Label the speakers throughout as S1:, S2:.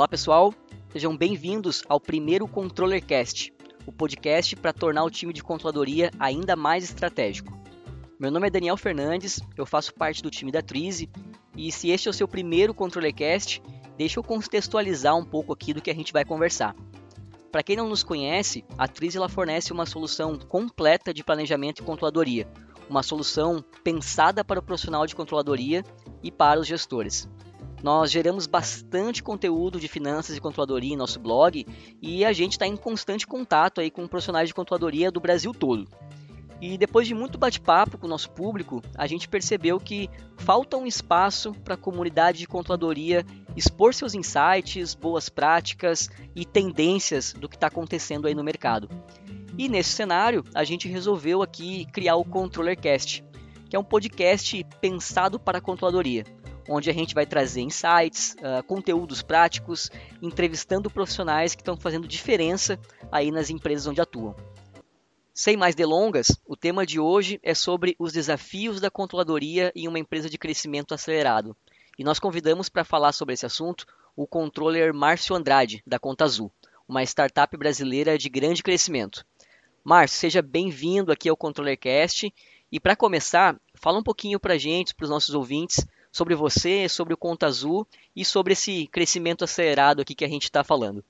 S1: Olá pessoal, sejam bem-vindos ao primeiro ControllerCast, o podcast para tornar o time de controladoria ainda mais estratégico. Meu nome é Daniel Fernandes, eu faço parte do time da Trize e se este é o seu primeiro ControllerCast, deixa eu contextualizar um pouco aqui do que a gente vai conversar. Para quem não nos conhece, a Trize ela fornece uma solução completa de planejamento e controladoria, uma solução pensada para o profissional de controladoria e para os gestores. Nós geramos bastante conteúdo de finanças e controladoria em nosso blog e a gente está em constante contato aí com profissionais de controladoria do Brasil todo. E depois de muito bate-papo com o nosso público, a gente percebeu que falta um espaço para a comunidade de controladoria expor seus insights, boas práticas e tendências do que está acontecendo aí no mercado. E nesse cenário, a gente resolveu aqui criar o ControllerCast, que é um podcast pensado para a controladoria onde a gente vai trazer insights, uh, conteúdos práticos, entrevistando profissionais que estão fazendo diferença aí nas empresas onde atuam. Sem mais delongas, o tema de hoje é sobre os desafios da controladoria em uma empresa de crescimento acelerado. E nós convidamos para falar sobre esse assunto o controller Márcio Andrade, da Conta Azul, uma startup brasileira de grande crescimento. Márcio, seja bem-vindo aqui ao ControllerCast. E para começar, fala um pouquinho para a gente, para os nossos ouvintes, sobre você, sobre o Conta Azul e sobre esse crescimento acelerado aqui que a gente está falando.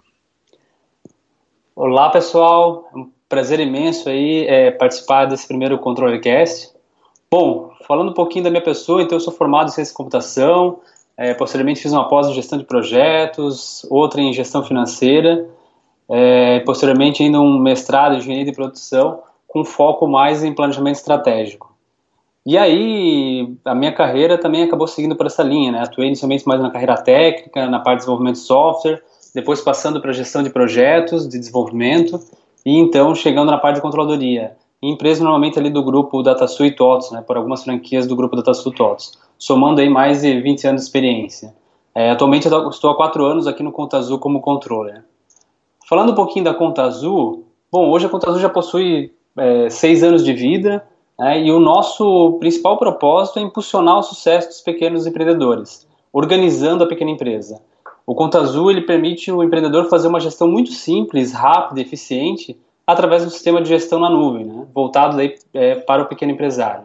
S2: Olá, pessoal. É um prazer imenso aí é, participar desse primeiro ControllerCast. Bom, falando um pouquinho da minha pessoa, então eu sou formado em ciência de computação, é, posteriormente fiz uma pós em gestão de projetos, outra em gestão financeira, é, posteriormente ainda um mestrado em engenharia de produção, com foco mais em planejamento estratégico. E aí, a minha carreira também acabou seguindo por essa linha, né? Atuei inicialmente mais na carreira técnica, na parte de desenvolvimento de software, depois passando para gestão de projetos, de desenvolvimento, e então chegando na parte de controladoria. Em empresa normalmente ali do grupo DataSul e TOTS, né? Por algumas franquias do grupo DataSul e TOTS. Somando aí mais de 20 anos de experiência. É, atualmente eu estou há quatro anos aqui no Conta Azul como controller. Falando um pouquinho da Conta Azul, bom, hoje a Conta Azul já possui é, seis anos de vida, né? E o nosso principal propósito é impulsionar o sucesso dos pequenos empreendedores, organizando a pequena empresa. O Conta Azul ele permite o empreendedor fazer uma gestão muito simples, rápida eficiente através do sistema de gestão na nuvem, né? voltado daí, é, para o pequeno empresário.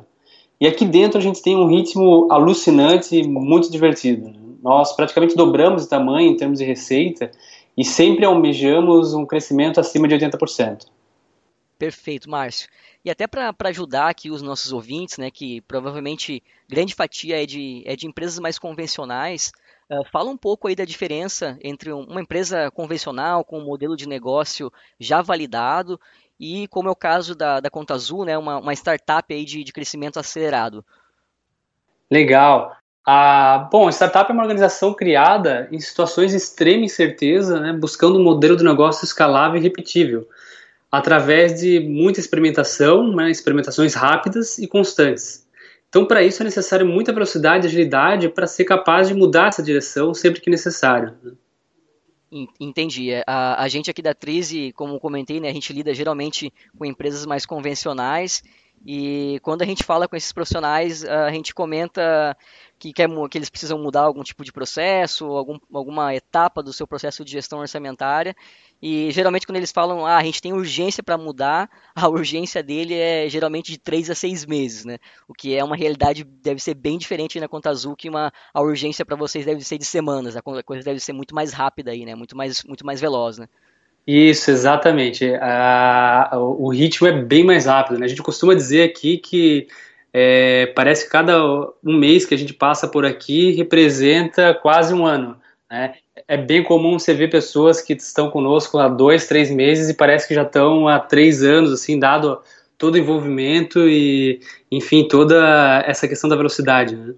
S2: E aqui dentro a gente tem um ritmo alucinante e muito divertido. Né? Nós praticamente dobramos de tamanho em termos de receita e sempre almejamos um crescimento acima de 80%.
S1: Perfeito, Márcio. E até para ajudar aqui os nossos ouvintes, né, que provavelmente grande fatia é de, é de empresas mais convencionais, uh, fala um pouco aí da diferença entre uma empresa convencional com um modelo de negócio já validado e como é o caso da, da Conta Azul, né, uma, uma startup aí de, de crescimento acelerado.
S2: Legal. Ah, bom, a startup é uma organização criada em situações de extrema incerteza, né, buscando um modelo de negócio escalável e repetível através de muita experimentação, né, experimentações rápidas e constantes. Então, para isso é necessário muita velocidade e agilidade para ser capaz de mudar essa direção sempre que necessário. Né.
S1: Entendi. É, a, a gente aqui da Trize, como comentei, né, a gente lida geralmente com empresas mais convencionais e quando a gente fala com esses profissionais, a gente comenta que, quer, que eles precisam mudar algum tipo de processo, algum, alguma etapa do seu processo de gestão orçamentária. E geralmente quando eles falam, ah, a gente tem urgência para mudar, a urgência dele é geralmente de 3 a 6 meses, né? O que é uma realidade, deve ser bem diferente na conta azul, que uma, a urgência para vocês deve ser de semanas, a coisa deve ser muito mais rápida aí, né? Muito mais, muito mais veloz, né?
S2: Isso, exatamente. o ritmo é bem mais rápido. Né? A gente costuma dizer aqui que é, parece que cada um mês que a gente passa por aqui representa quase um ano. Né? É bem comum você ver pessoas que estão conosco há dois, três meses e parece que já estão há três anos, assim, dado todo o envolvimento e, enfim, toda essa questão da velocidade. Né?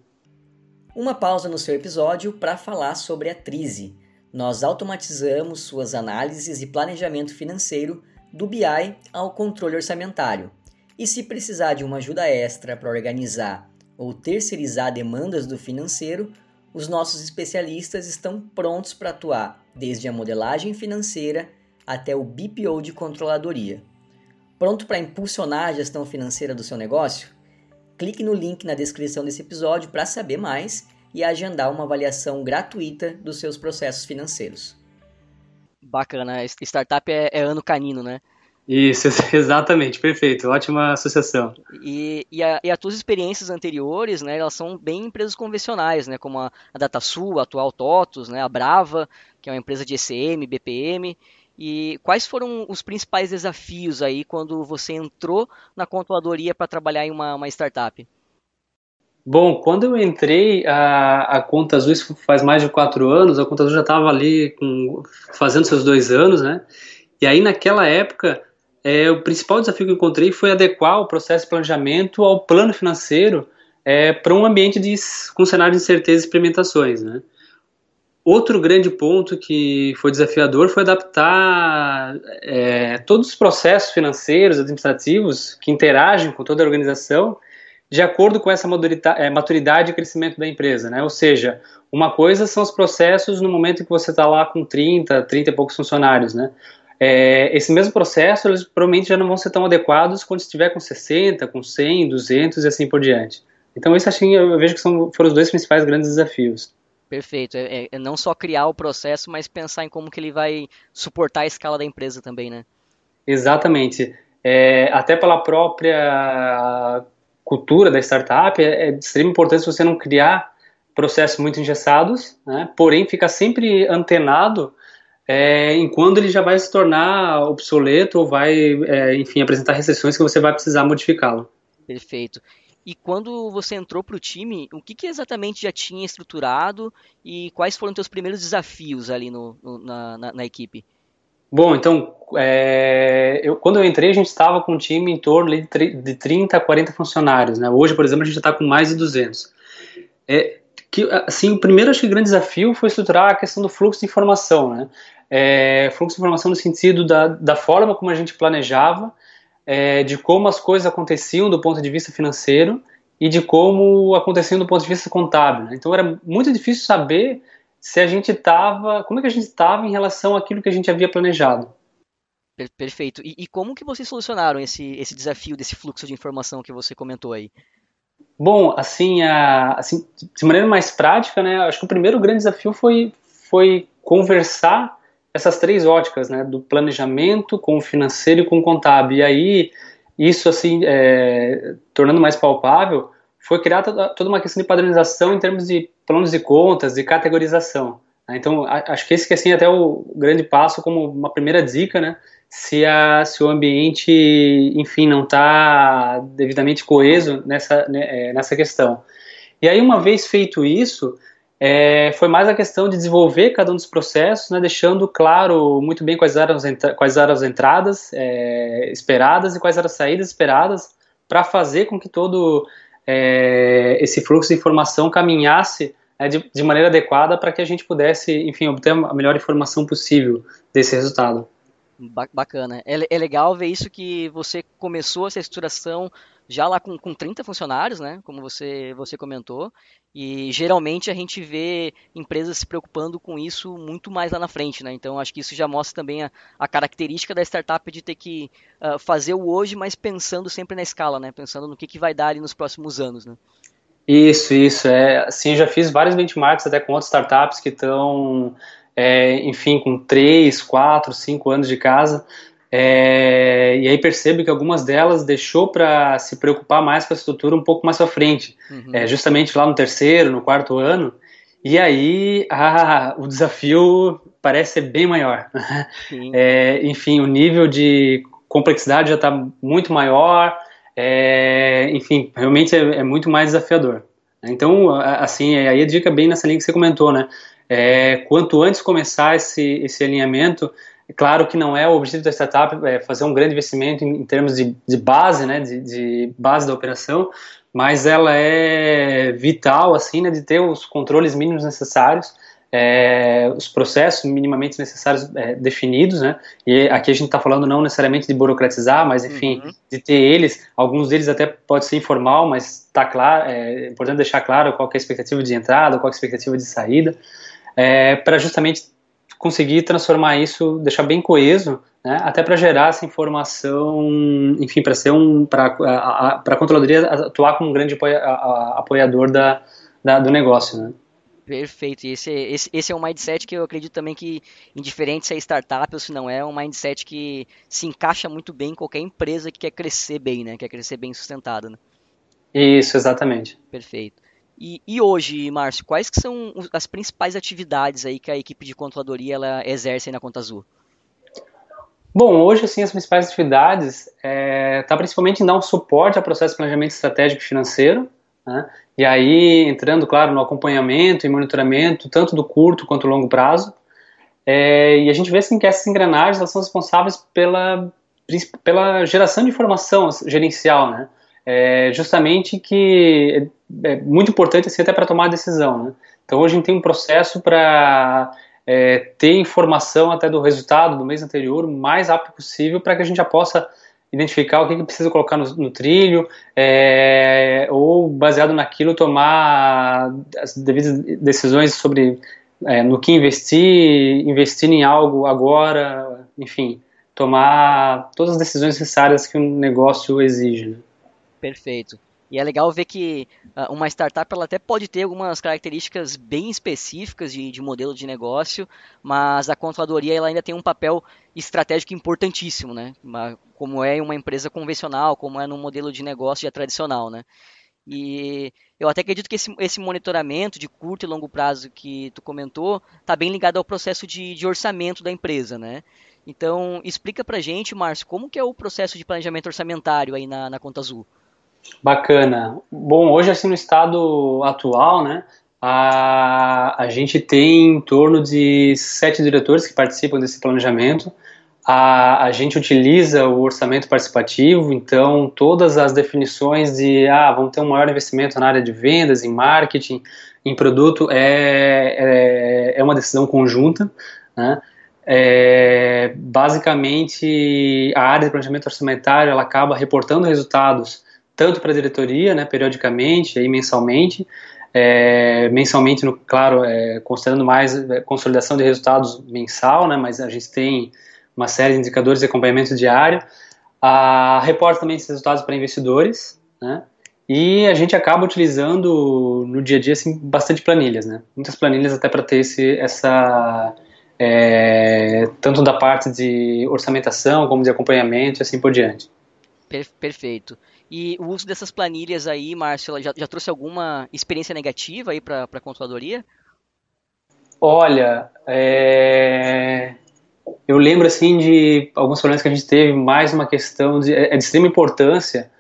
S1: Uma pausa no seu episódio para falar sobre a Trize. Nós automatizamos suas análises e planejamento financeiro do BI ao controle orçamentário e se precisar de uma ajuda extra para organizar ou terceirizar demandas do financeiro, os nossos especialistas estão prontos para atuar desde a modelagem financeira até o BPO de controladoria. Pronto para impulsionar a gestão financeira do seu negócio? Clique no link na descrição desse episódio para saber mais e agendar uma avaliação gratuita dos seus processos financeiros. Bacana, startup é, é ano canino, né?
S2: Isso, exatamente, perfeito, ótima associação.
S1: E, e, a, e, as tuas experiências anteriores, né, elas são bem empresas convencionais, né, como a, a DataSul, a atual TOTUS, né, a Brava, que é uma empresa de ECM, BPM, e quais foram os principais desafios aí quando você entrou na controladoria para trabalhar em uma, uma, startup?
S2: Bom, quando eu entrei, a, a Conta Azul, isso faz mais de quatro anos, a Conta Azul já estava ali com, fazendo seus dois anos, né? E aí, naquela época, é, o principal desafio que encontrei foi adequar o processo de planejamento ao plano financeiro é, para um ambiente de, com cenário de incerteza e experimentações. Né? Outro grande ponto que foi desafiador foi adaptar é, todos os processos financeiros, administrativos que interagem com toda a organização de acordo com essa é, maturidade e crescimento da empresa. Né? Ou seja, uma coisa são os processos no momento que você está lá com 30, 30 e poucos funcionários. Né? É, esse mesmo processo eles provavelmente já não vão ser tão adequados quando estiver com 60, com 100, 200 e assim por diante. Então isso assim, eu vejo que são, foram os dois principais grandes desafios.
S1: Perfeito, é, é, é, não só criar o processo, mas pensar em como que ele vai suportar a escala da empresa também, né?
S2: Exatamente. É, até pela própria cultura da startup, é, é de extrema importância você não criar processos muito engessados, né? porém ficar sempre antenado é, enquanto ele já vai se tornar obsoleto ou vai, é, enfim, apresentar restrições que você vai precisar modificá-lo.
S1: Perfeito. E quando você entrou para o time, o que, que, exatamente já tinha estruturado e quais foram os seus primeiros desafios ali no, no, na, na, na, equipe?
S2: Bom, então, é, eu, quando eu entrei, a gente estava com um time em torno de, de 30 a 40 funcionários. Né? Hoje, por exemplo, a gente está com mais de 200. É, que, assim, o primeiro, acho que, grande desafio foi estruturar a questão do fluxo de informação. Né? É, fluxo de informação no sentido da, da forma como a gente planejava, é, de como as coisas aconteciam do ponto de vista financeiro e de como aconteciam do ponto de vista contábil. Né? Então era muito difícil saber se a gente estava, como é que a gente estava em relação àquilo que a gente havia planejado.
S1: Perfeito. E, e, como que vocês solucionaram esse, esse desafio desse fluxo de informação que você comentou aí?
S2: Bom, assim, a, assim, de maneira mais prática, né, acho que o primeiro grande desafio foi, foi conversar essas três óticas, né, do planejamento com o financeiro e com o contábil. E aí, isso assim, é, tornando mais palpável, foi criada toda uma questão de padronização em termos de planos de contas, de categorização. Né? Então, acho que esse que assim, até o grande passo como uma primeira dica, né, se, a, se o ambiente, enfim, não está devidamente coeso nessa, né, é, nessa questão. E aí, uma vez feito isso, é, foi mais a questão de desenvolver cada um dos processos, né, deixando claro muito bem quais eram as, quais eram as entradas é, esperadas e quais eram as saídas esperadas para fazer com que todo é, esse fluxo de informação caminhasse né, de, de, maneira adequada para que a gente pudesse, enfim, obter a melhor informação possível desse resultado.
S1: Bacana. É, é legal ver isso que você começou essa estruturação já lá com, com 30 funcionários, né? Como você, você comentou. E geralmente a gente vê empresas se preocupando com isso muito mais lá na frente, né? Então acho que isso já mostra também a, a característica da startup de ter que uh, fazer o hoje, mas pensando sempre na escala, né? Pensando no que, que vai dar ali nos próximos anos, né?
S2: Isso, isso. É, assim, já fiz vários benchmarks até com outras startups que estão, é, enfim, com 3, 4, 5 anos de casa. É, e aí percebo que algumas delas deixou para se preocupar mais com a estrutura um pouco mais para frente, uhum. é, justamente lá no terceiro, no quarto ano. E aí ah, o desafio parece ser bem maior. É, enfim, o nível de complexidade já está muito maior. É, enfim, realmente é, é, muito mais desafiador. Então, assim, aí a dica bem nessa linha que você comentou, né? É, quanto antes começar esse, esse alinhamento, é claro que não é o objetivo da startup é fazer um grande investimento em, em termos de, de, base, né, de, de, base da operação, mas ela é vital, assim, né, de ter os controles mínimos necessários, é, os processos minimamente necessários é, definidos, né, e aqui a gente está falando não necessariamente de burocratizar, mas enfim, uhum. de ter eles, alguns deles até pode ser informal, mas está claro, é importante deixar claro qual é a expectativa de entrada, qual é a expectativa de saída, é, para justamente conseguir transformar isso, deixar bem coeso, né, até para gerar essa informação, enfim, para ser um, para a controladoria atuar como um grande apoia, a, a, apoiador da, da, do negócio, né?
S1: Perfeito. E esse, esse, esse é um mindset que eu acredito também que, indiferente se é startup ou se não é, é um mindset que se encaixa muito bem em qualquer empresa que quer crescer bem, né? Quer crescer bem sustentada, né?
S2: Isso, exatamente.
S1: Perfeito. E, e, hoje, Márcio, quais que são as principais atividades aí que a equipe de controladoria ela exerce na Conta Azul?
S2: Bom, hoje assim as principais atividades está é, principalmente em dar um suporte ao processo de planejamento estratégico financeiro, né? E aí, entrando, claro, no acompanhamento e monitoramento, tanto do curto quanto do longo prazo. É, e a gente vê assim, que essas engrenagens elas são responsáveis pela, pela geração de informação gerencial, né? É justamente que é muito importante assim, até para tomar decisão. Né? Então, hoje a gente tem um processo para é, ter informação até do resultado do mês anterior o mais rápido possível para que a gente já possa identificar o que, que precisa colocar no, no trilho, é, ou baseado naquilo tomar as devidas decisões sobre é, no que investir, investir em algo agora, enfim, tomar todas as decisões necessárias que um negócio exige. Né?
S1: Perfeito. E é legal ver que uh, uma startup ela até pode ter algumas características bem específicas de, de, modelo de negócio, mas a controladoria ela ainda tem um papel estratégico importantíssimo, né? Uma, como é uma empresa convencional, como é no modelo de negócio já tradicional, né? E eu até acredito que esse, esse monitoramento de curto e longo prazo que tu comentou está bem ligado ao processo de, de orçamento da empresa, né? Então, explica pra gente, Márcio, como que é o processo de planejamento orçamentário aí na, na Conta Azul?
S2: Bacana. Bom, hoje assim no estado atual, né, a, a gente tem em torno de sete diretores que participam desse planejamento. A, a gente utiliza o orçamento participativo, então todas as definições de ah, vamos ter um maior investimento na área de vendas, em marketing, em produto, é, é, é uma decisão conjunta, né? É, basicamente, a área de planejamento orçamentário ela acaba reportando resultados tanto para a diretoria, né, periodicamente, aí mensalmente, é, mensalmente, no, claro, é, considerando mais é, consolidação de resultados mensal, né, mas a gente tem uma série de indicadores de acompanhamento diário. A, reporta também esses resultados para investidores, né, e a gente acaba utilizando no dia a dia assim, bastante planilhas, né, muitas planilhas até para ter esse, essa é, tanto da parte de orçamentação como de acompanhamento e assim por diante.
S1: Perfeito. E o uso dessas planilhas aí, Márcio, já, já trouxe alguma experiência negativa aí para a controladoria?
S2: Olha, é... eu lembro assim de alguns problemas que a gente teve, mais uma questão de, é de extrema importância.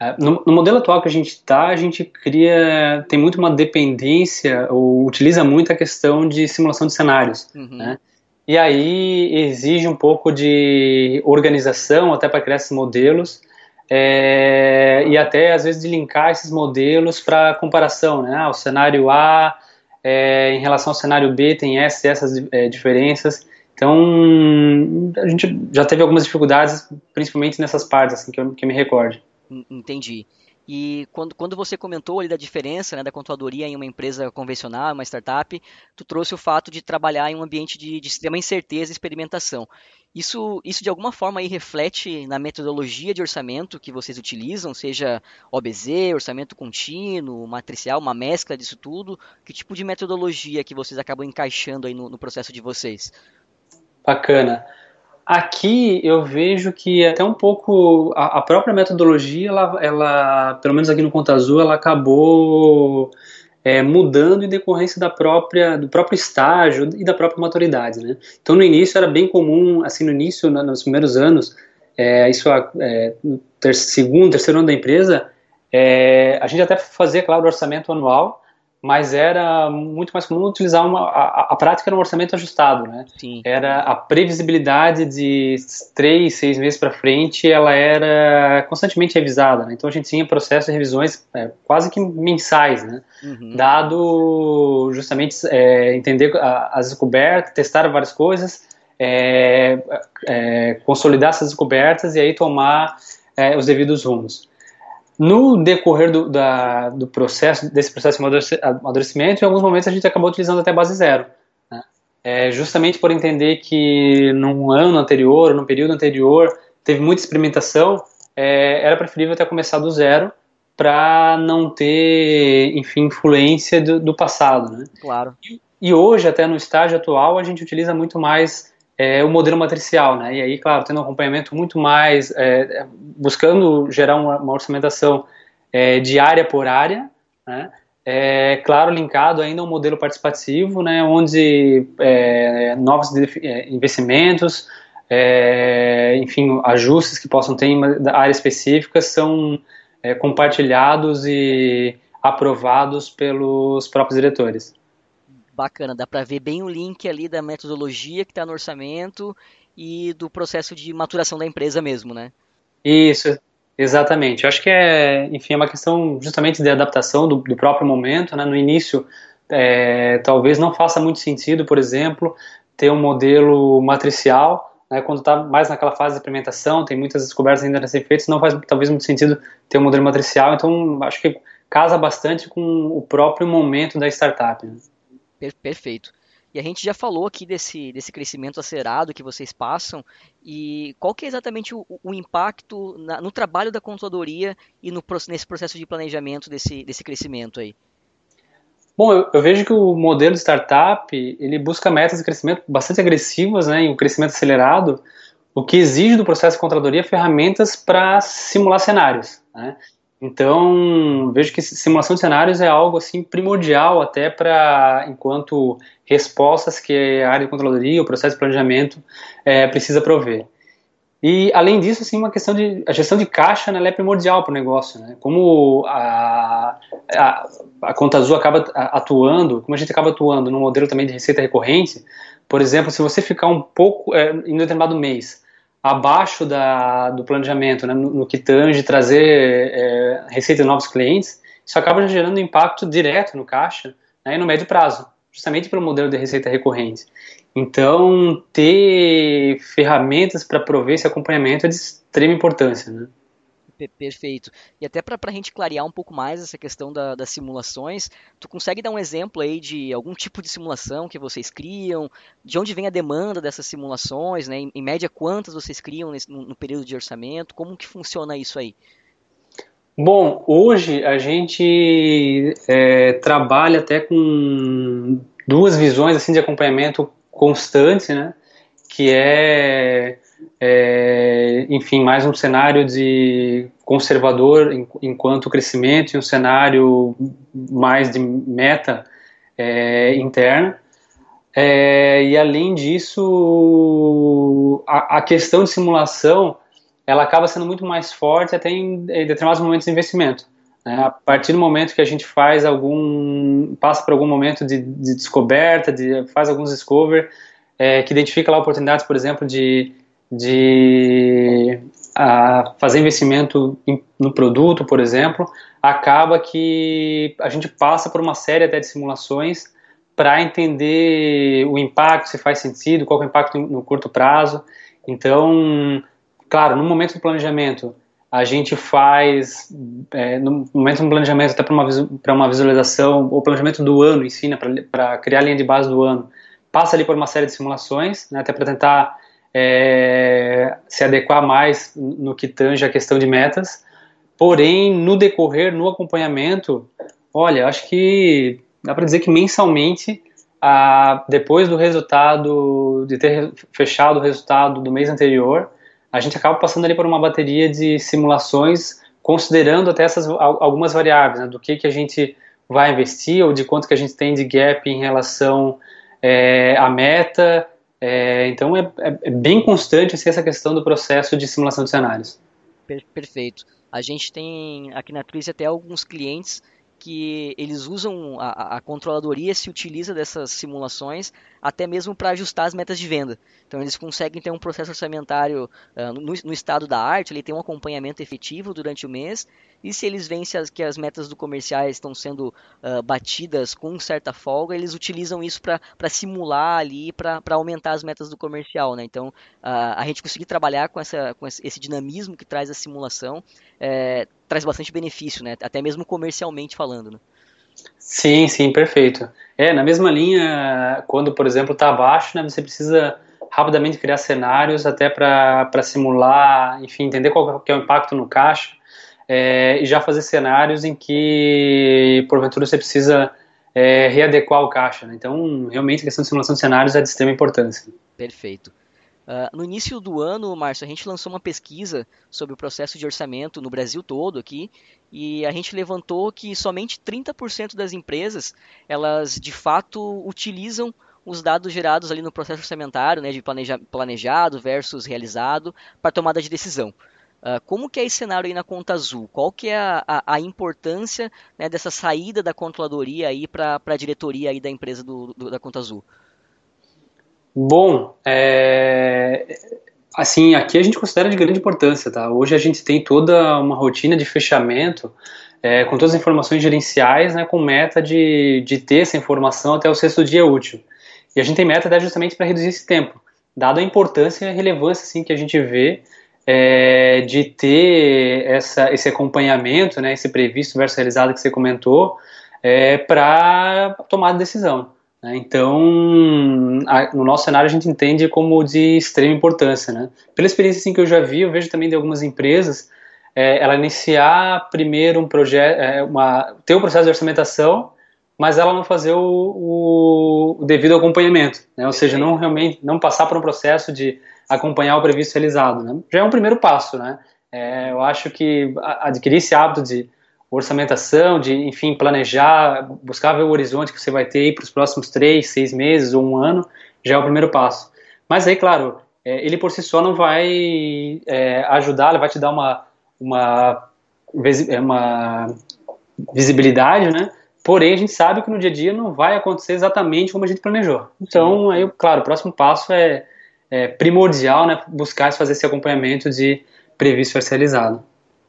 S2: É, no, no, modelo atual que a gente está, a gente cria, tem muito uma dependência, ou utiliza muito a questão de simulação de cenários, uhum. né? E aí exige um pouco de organização até para criar esses modelos é, e até às vezes de linkar esses modelos para comparação, né? Ah, o cenário A é, em relação ao cenário B tem essas, essas é, diferenças. Então a gente já teve algumas dificuldades, principalmente nessas partes, assim, que eu, que me recorde.
S1: Entendi. E quando, quando você comentou ali da diferença né, da controladoria em uma empresa convencional, uma startup, tu trouxe o fato de trabalhar em um ambiente de, de extrema incerteza e experimentação. Isso, isso de alguma forma aí reflete na metodologia de orçamento que vocês utilizam, seja OBZ, orçamento contínuo, matricial, uma mescla disso tudo? Que tipo de metodologia que vocês acabam encaixando aí no, no processo de vocês?
S2: Bacana. Aqui eu vejo que até um pouco a, a própria metodologia, ela, ela, pelo menos aqui no Conta Azul, ela acabou é, mudando em decorrência da própria, do próprio estágio e da própria maturidade. Né? Então no início era bem comum, assim no início, nos primeiros anos, é, isso é, no ter, segundo, terceiro ano da empresa, é, a gente até fazia, claro, o orçamento anual, mas era muito mais comum utilizar uma a, a prática era um orçamento ajustado, né?
S1: Sim.
S2: Era a previsibilidade de três, seis meses para frente, ela era constantemente revisada, né? Então a gente tinha processo de revisões é, quase que mensais, né? Uhum. Dado justamente é, entender as descobertas, testar várias coisas, é, é, consolidar essas descobertas e aí tomar é, os devidos rumos. No decorrer do, da, do processo, desse processo de amadurecimento, em alguns momentos a gente acabou utilizando até base zero. Né? É, justamente por entender que num ano anterior, no período anterior, teve muita experimentação, é, era preferível até começar do zero para não ter, enfim, influência do, do passado. Né?
S1: Claro.
S2: E, e, hoje, até no estágio atual, a gente utiliza muito mais é, o modelo matricial, né? E aí, claro, tendo um acompanhamento muito mais, é, buscando gerar uma, uma orçamentação é, de área por área, né? É, claro, linkado ainda ao modelo participativo, né, onde é, novos é, investimentos, é, enfim, ajustes que possam ter em áreas específicas são é, compartilhados e aprovados pelos próprios diretores.
S1: Bacana, dá para ver bem o link ali da metodologia que está no orçamento e do processo de maturação da empresa mesmo, né?
S2: Isso, exatamente. Eu acho que é, enfim, é uma questão justamente de adaptação do, do próprio momento, né? No início, é, talvez não faça muito sentido, por exemplo, ter um modelo matricial, né, quando está mais naquela fase de implementação, tem muitas descobertas ainda a serem feitas, não faz talvez muito sentido ter um modelo matricial, então acho que casa bastante com o próprio momento da startup. Né?
S1: Perfeito. E a gente já falou aqui desse, desse crescimento acelerado que vocês passam e qual que é exatamente o, o impacto na, no trabalho da contadoria e no, nesse processo de planejamento desse, desse crescimento aí?
S2: Bom, eu, eu, vejo que o modelo de startup ele busca metas de crescimento bastante agressivas, né, e um crescimento acelerado, o que exige do processo de controladoria ferramentas para simular cenários. Né? Então, vejo que simulação de cenários é algo assim primordial até para enquanto respostas que a área de controladoria, o processo de planejamento é, precisa prover. E, além disso, assim, uma questão de. A gestão de caixa né, é primordial para o negócio. Né? Como a, a, a, Conta Azul acaba atuando, como a gente acaba atuando no modelo também de receita recorrente, por exemplo, se você ficar um pouco, é, em um determinado mês, abaixo da, do planejamento, né, no, no, que tange trazer é, receita de novos clientes, isso acaba gerando impacto direto no caixa né, no médio prazo, justamente pelo modelo de receita recorrente. Então, ter ferramentas para prover esse acompanhamento é de extrema importância, né?
S1: Perfeito. E até para a gente clarear um pouco mais essa questão da, das simulações, tu consegue dar um exemplo aí de algum tipo de simulação que vocês criam? De onde vem a demanda dessas simulações? Né? Em, em média, quantas vocês criam nesse, no, no, período de orçamento? Como que funciona isso aí?
S2: Bom, hoje a gente é, trabalha até com duas visões assim de acompanhamento constante, né? Que é, é, enfim, mais um cenário de conservador enquanto crescimento e um cenário mais de meta é, interna. É, e além disso, a, a, questão de simulação ela acaba sendo muito mais forte até em, em determinados momentos de investimento. Né? A partir do momento que a gente faz algum, passa por algum momento de, de descoberta, de, faz alguns discover, é, que identifica lá oportunidades, por exemplo, de, de a, fazer investimento em, no produto, por exemplo, acaba que a gente passa por uma série até de simulações para entender o impacto, se faz sentido, qual é o impacto no curto prazo. Então, claro, no momento do planejamento, a gente faz, é, no momento do planejamento, até para uma, uma visualização, o planejamento do ano ensina né, para criar a linha de base do ano, passa ali por uma série de simulações, né, até para tentar é, se adequar mais no que tange a questão de metas. Porém, no decorrer, no acompanhamento, olha, acho que dá para dizer que mensalmente, a, depois do resultado, de ter fechado o resultado do mês anterior, a gente acaba passando ali por uma bateria de simulações, considerando até essas algumas variáveis, né, do que, que a gente vai investir ou de quanto que a gente tem de gap em relação é, à meta. É, então é, é, é, bem constante assim, essa questão do processo de simulação de cenários.
S1: Perfeito. A gente tem aqui na Twizy até alguns clientes que eles usam a, a, controladoria se utiliza dessas simulações até mesmo para ajustar as metas de venda. Então eles conseguem ter um processo orçamentário uh, no, no, estado da arte, ele tem um acompanhamento efetivo durante o mês e se eles veem se as, que as metas do comerciais estão sendo uh, batidas com certa folga, eles utilizam isso para simular ali, para aumentar as metas do comercial. Né? Então, uh, a gente conseguir trabalhar com, essa, com esse dinamismo que traz a simulação é, traz bastante benefício, né? até mesmo comercialmente falando. Né?
S2: Sim, sim, perfeito. É, na mesma linha, quando, por exemplo, está abaixo, né, você precisa rapidamente criar cenários até para simular, enfim, entender qual é o impacto no caixa é, e já fazer cenários em que, porventura, você precisa é, readequar o caixa. Né? Então, realmente, a questão de simulação de cenários é de extrema importância.
S1: Perfeito. Uh, no início do ano, Márcio, a gente lançou uma pesquisa sobre o processo de orçamento no Brasil todo aqui, e a gente levantou que somente 30% das empresas, elas de fato utilizam os dados gerados ali no processo orçamentário, né, de planeja planejado versus realizado, para tomada de decisão. Uh, como que é esse cenário aí na conta azul? Qual que é a, a, a importância né, dessa saída da controladoria aí para a diretoria aí da empresa do, do, da conta azul?
S2: Bom, é, assim, aqui a gente considera de grande importância, tá? Hoje a gente tem toda uma rotina de fechamento é, com todas as informações gerenciais, né, com meta de, de ter essa informação até o sexto dia útil. E a gente tem meta até justamente para reduzir esse tempo, dado a importância e a relevância assim, que a gente vê é, de ter essa, esse acompanhamento, né, esse previsto versus realizado que você comentou, é, para tomar decisão. Né? Então, no nosso cenário, a gente entende como de extrema importância. Né? Pela experiência assim, que eu já vi, eu vejo também de algumas empresas, é, ela iniciar primeiro um projeto, é, ter o um processo de orçamentação, mas ela não fazer o, o, o devido acompanhamento, né? ou seja, não realmente não passar por um processo de acompanhar o previsto realizado. Né? Já é um primeiro passo. Né? É, eu acho que adquirir esse hábito de orçamentação, de, enfim, planejar, buscar ver o horizonte que você vai ter para os próximos três, seis meses ou um ano, já é o primeiro passo. Mas aí, claro, é, ele por si só não vai é, ajudar, ele vai te dar uma, uma, é, uma visibilidade, né? Porém, a gente sabe que no dia a dia não vai acontecer exatamente como a gente planejou. Então, aí, claro, o próximo passo é, é primordial, né? Buscar fazer esse acompanhamento de previsto parcializado.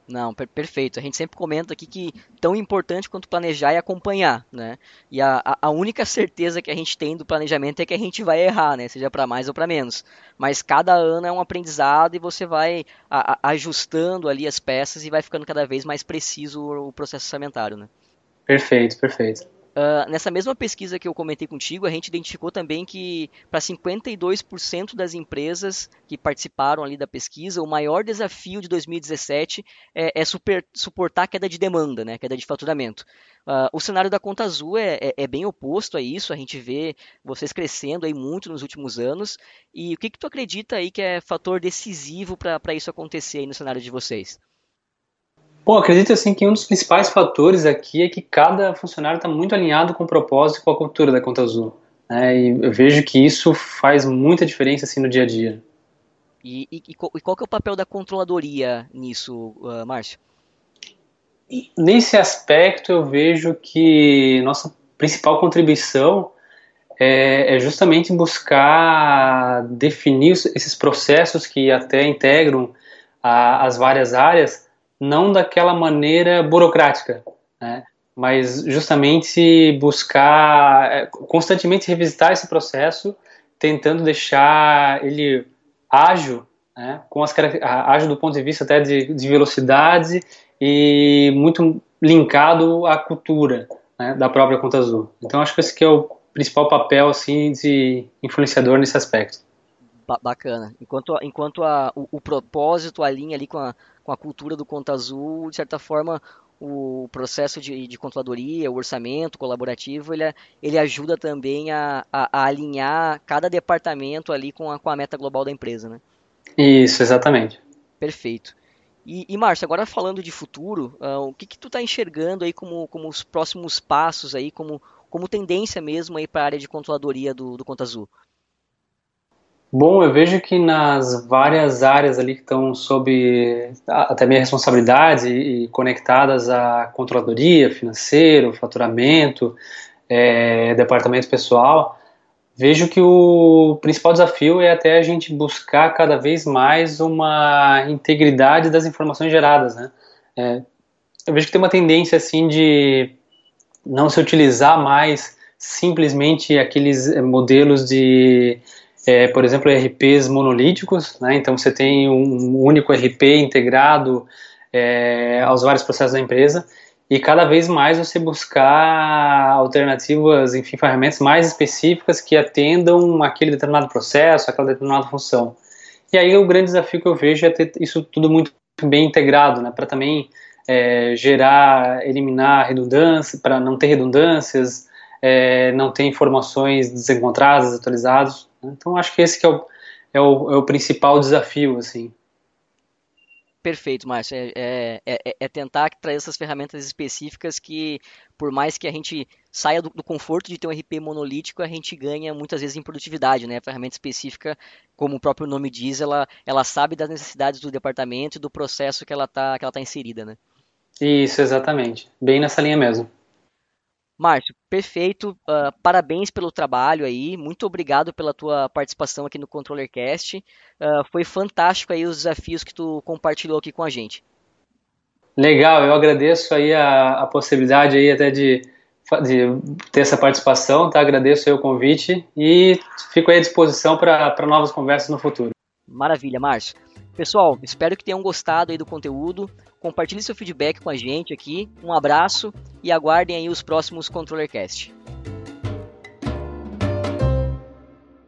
S1: Não, per perfeito. A gente sempre comenta aqui que tão importante quanto planejar é acompanhar, né? E a, a única certeza que a gente tem do planejamento é que a gente vai errar, né? Seja para mais ou para menos. Mas cada ano é um aprendizado e você vai a, a, ajustando ali as peças e vai ficando cada vez mais preciso o, o processo orçamentário, né?
S2: Perfeito, perfeito.
S1: Uh, nessa mesma pesquisa que eu comentei contigo, a gente identificou também que para 52% das empresas que participaram ali da pesquisa, o maior desafio de 2017 é, é super, suportar a queda de demanda, né, queda de faturamento. Uh, o cenário da conta azul é, é, é, bem oposto a isso, a gente vê vocês crescendo aí muito nos últimos anos. E o que, que tu acredita aí que é fator decisivo para isso acontecer aí no cenário de vocês?
S2: Bom, acredito assim que um dos principais fatores aqui é que cada funcionário está muito alinhado com o propósito e com a cultura da Conta Azul. Né? E eu vejo que isso faz muita diferença assim no dia a dia.
S1: E, e, e qual que é o papel da controladoria nisso, uh, Márcio?
S2: Nesse aspecto eu vejo que nossa principal contribuição é, é justamente buscar definir esses processos que até integram a, as várias áreas não daquela maneira burocrática, né? mas justamente buscar é, constantemente revisitar esse processo, tentando deixar ele ágil, né? com as ágil do ponto de vista até de, de velocidade e muito linkado à cultura né? da própria Conta Azul. Então acho que esse que é o principal papel assim de influenciador nesse aspecto.
S1: Bacana. Enquanto, enquanto a, o, o propósito alinha ali com a, com a cultura do Conta Azul, de certa forma, o processo de, de controladoria, o orçamento colaborativo, ele, ele ajuda também a, a, a, alinhar cada departamento ali com a, com a meta global da empresa, né?
S2: Isso, exatamente.
S1: Perfeito. E, e Márcio, agora falando de futuro, uh, o que, que tu está enxergando aí como, como os próximos passos aí, como, como tendência mesmo aí para a área de controladoria do, do Conta Azul?
S2: Bom, eu vejo que nas várias áreas ali que estão sob até minha responsabilidade e conectadas à controladoria, financeiro, faturamento, é, departamento pessoal, vejo que o principal desafio é até a gente buscar cada vez mais uma integridade das informações geradas, né? É, eu vejo que tem uma tendência assim de não se utilizar mais simplesmente aqueles modelos de é, por exemplo, RPs monolíticos, né? então você tem um único RP integrado é, aos vários processos da empresa e cada vez mais você buscar alternativas, enfim, ferramentas mais específicas que atendam aquele determinado processo, aquela determinada função. E aí o grande desafio que eu vejo é ter isso tudo muito bem integrado, né, para também é, gerar, eliminar redundâncias, para não ter redundâncias, é, não ter informações desencontradas, atualizadas. Então, acho que esse que é o, é o, é o principal desafio, assim.
S1: Perfeito, Márcio. É, é, é, é, tentar trazer essas ferramentas específicas que, por mais que a gente saia do, do, conforto de ter um RP monolítico, a gente ganha muitas vezes em produtividade, né? A ferramenta específica, como o próprio nome diz, ela, ela sabe das necessidades do departamento e do processo que ela está tá inserida, né?
S2: Isso, exatamente. Bem nessa linha mesmo.
S1: Márcio, perfeito. Uh, parabéns pelo trabalho aí. Muito obrigado pela tua participação aqui no ControllerCast. Uh, foi fantástico aí os desafios que tu compartilhou aqui com a gente.
S2: Legal, eu agradeço aí a, a possibilidade aí até de, de, ter essa participação, tá? Agradeço aí o convite e fico aí à disposição para novas conversas no futuro.
S1: Maravilha, Márcio. Pessoal, espero que tenham gostado aí do conteúdo. Compartilhe seu feedback com a gente aqui. Um abraço e aguardem aí os próximos ControllerCast.